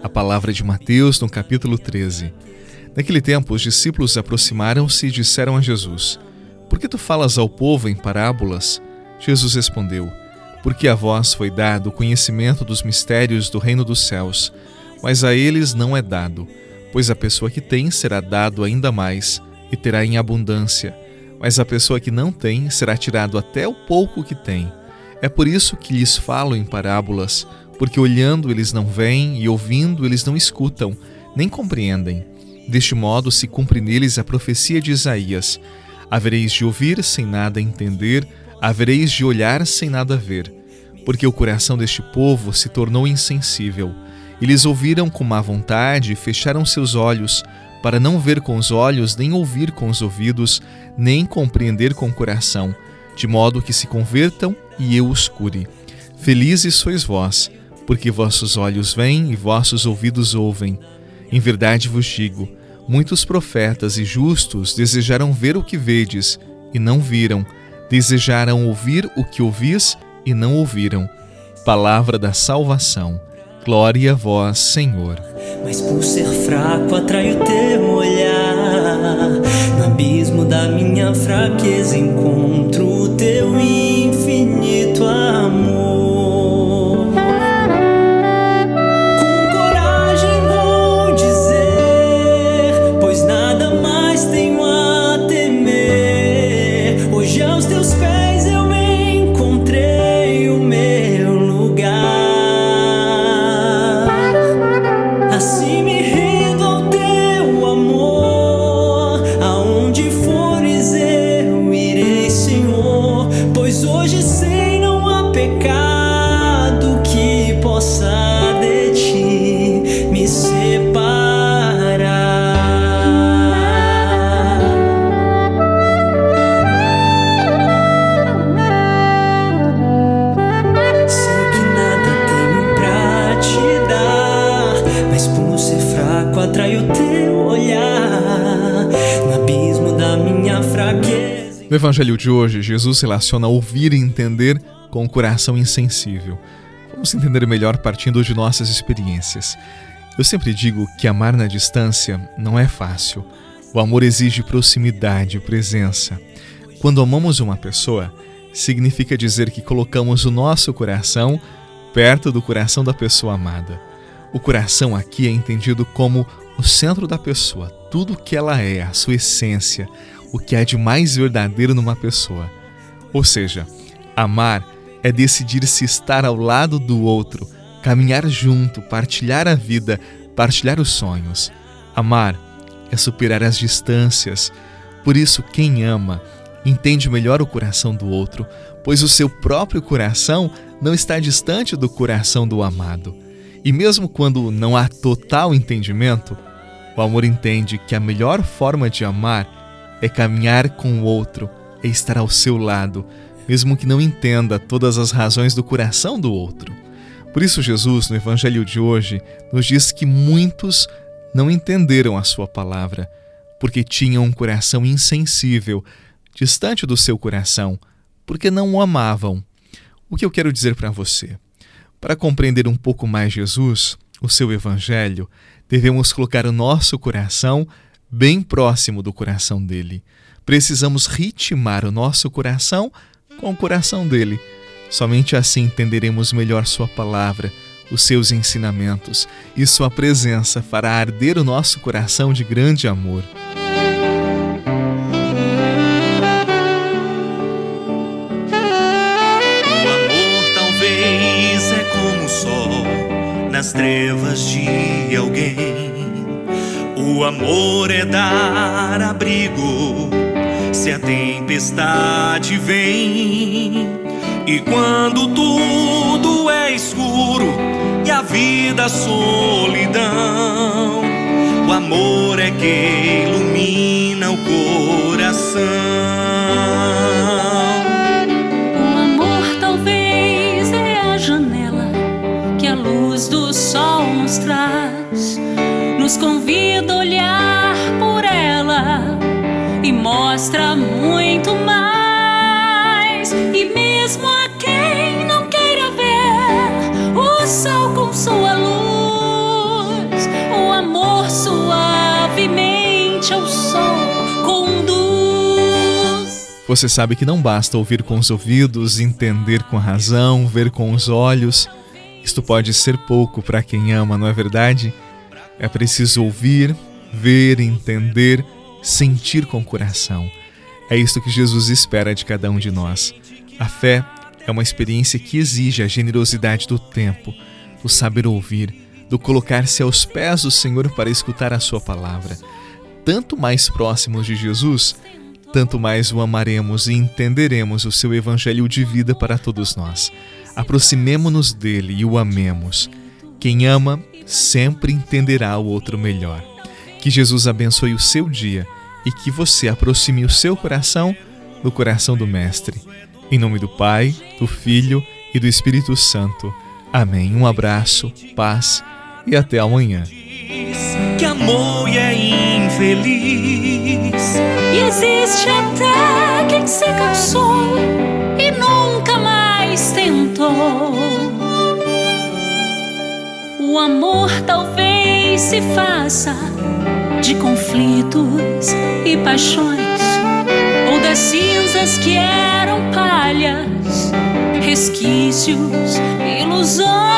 A palavra de Mateus, no capítulo 13. Naquele tempo, os discípulos aproximaram-se e disseram a Jesus: Por que tu falas ao povo em parábolas? Jesus respondeu: Porque a vós foi dado o conhecimento dos mistérios do reino dos céus, mas a eles não é dado, pois a pessoa que tem será dado ainda mais e terá em abundância, mas a pessoa que não tem será tirado até o pouco que tem. É por isso que lhes falo em parábolas, porque olhando eles não veem e ouvindo eles não escutam, nem compreendem. Deste modo se cumpre neles a profecia de Isaías: Havereis de ouvir sem nada entender, havereis de olhar sem nada ver. Porque o coração deste povo se tornou insensível. Eles ouviram com má vontade e fecharam seus olhos, para não ver com os olhos, nem ouvir com os ouvidos, nem compreender com o coração, de modo que se convertam e eu os cure. Felizes sois vós, porque vossos olhos veem e vossos ouvidos ouvem. Em verdade vos digo: muitos profetas e justos desejaram ver o que vedes e não viram, desejaram ouvir o que ouvis e não ouviram. Palavra da salvação. Glória a vós, Senhor. Mas por ser fraco atrai o teu olhar. No abismo da minha fraqueza encontro o teu infinito No Evangelho de hoje, Jesus relaciona ouvir e entender com o coração insensível. Vamos entender melhor partindo de nossas experiências. Eu sempre digo que amar na distância não é fácil. O amor exige proximidade, presença. Quando amamos uma pessoa, significa dizer que colocamos o nosso coração perto do coração da pessoa amada. O coração aqui é entendido como o centro da pessoa, tudo o que ela é, a sua essência, o que há de mais verdadeiro numa pessoa. Ou seja, amar é decidir-se estar ao lado do outro, caminhar junto, partilhar a vida, partilhar os sonhos. Amar é superar as distâncias. Por isso, quem ama entende melhor o coração do outro, pois o seu próprio coração não está distante do coração do amado. E mesmo quando não há total entendimento, o amor entende que a melhor forma de amar é caminhar com o outro, é estar ao seu lado, mesmo que não entenda todas as razões do coração do outro. Por isso, Jesus, no Evangelho de hoje, nos diz que muitos não entenderam a Sua palavra, porque tinham um coração insensível, distante do seu coração, porque não o amavam. O que eu quero dizer para você? Para compreender um pouco mais Jesus, o seu Evangelho, devemos colocar o nosso coração bem próximo do coração dele. Precisamos ritmar o nosso coração com o coração dele. Somente assim entenderemos melhor Sua palavra, os seus ensinamentos e Sua presença fará arder o nosso coração de grande amor. Trevas de alguém o amor é dar abrigo se a tempestade vem. E quando tudo é escuro e a vida solidão, o amor é que ilumina mostra muito mais. E mesmo a quem não queira ver, o sol com sua luz, o amor suavemente ao sol conduz. Você sabe que não basta ouvir com os ouvidos, entender com a razão, ver com os olhos. Isto pode ser pouco para quem ama, não é verdade? É preciso ouvir, ver, entender sentir com o coração. É isto que Jesus espera de cada um de nós. A fé é uma experiência que exige a generosidade do tempo, do saber ouvir, do colocar-se aos pés do Senhor para escutar a Sua palavra. Tanto mais próximos de Jesus, tanto mais o amaremos e entenderemos o seu evangelho de vida para todos nós. Aproximemo-nos dele e o amemos. Quem ama sempre entenderá o outro melhor. Que Jesus abençoe o seu dia e que você aproxime o seu coração do coração do Mestre. Em nome do Pai, do Filho e do Espírito Santo. Amém. Um abraço, paz e até amanhã. Que amou e é infeliz. E existe até quem se cansou e nunca mais tentou. O amor talvez se faça de conflitos e paixões, ou das cinzas que eram palhas, resquícios, ilusões.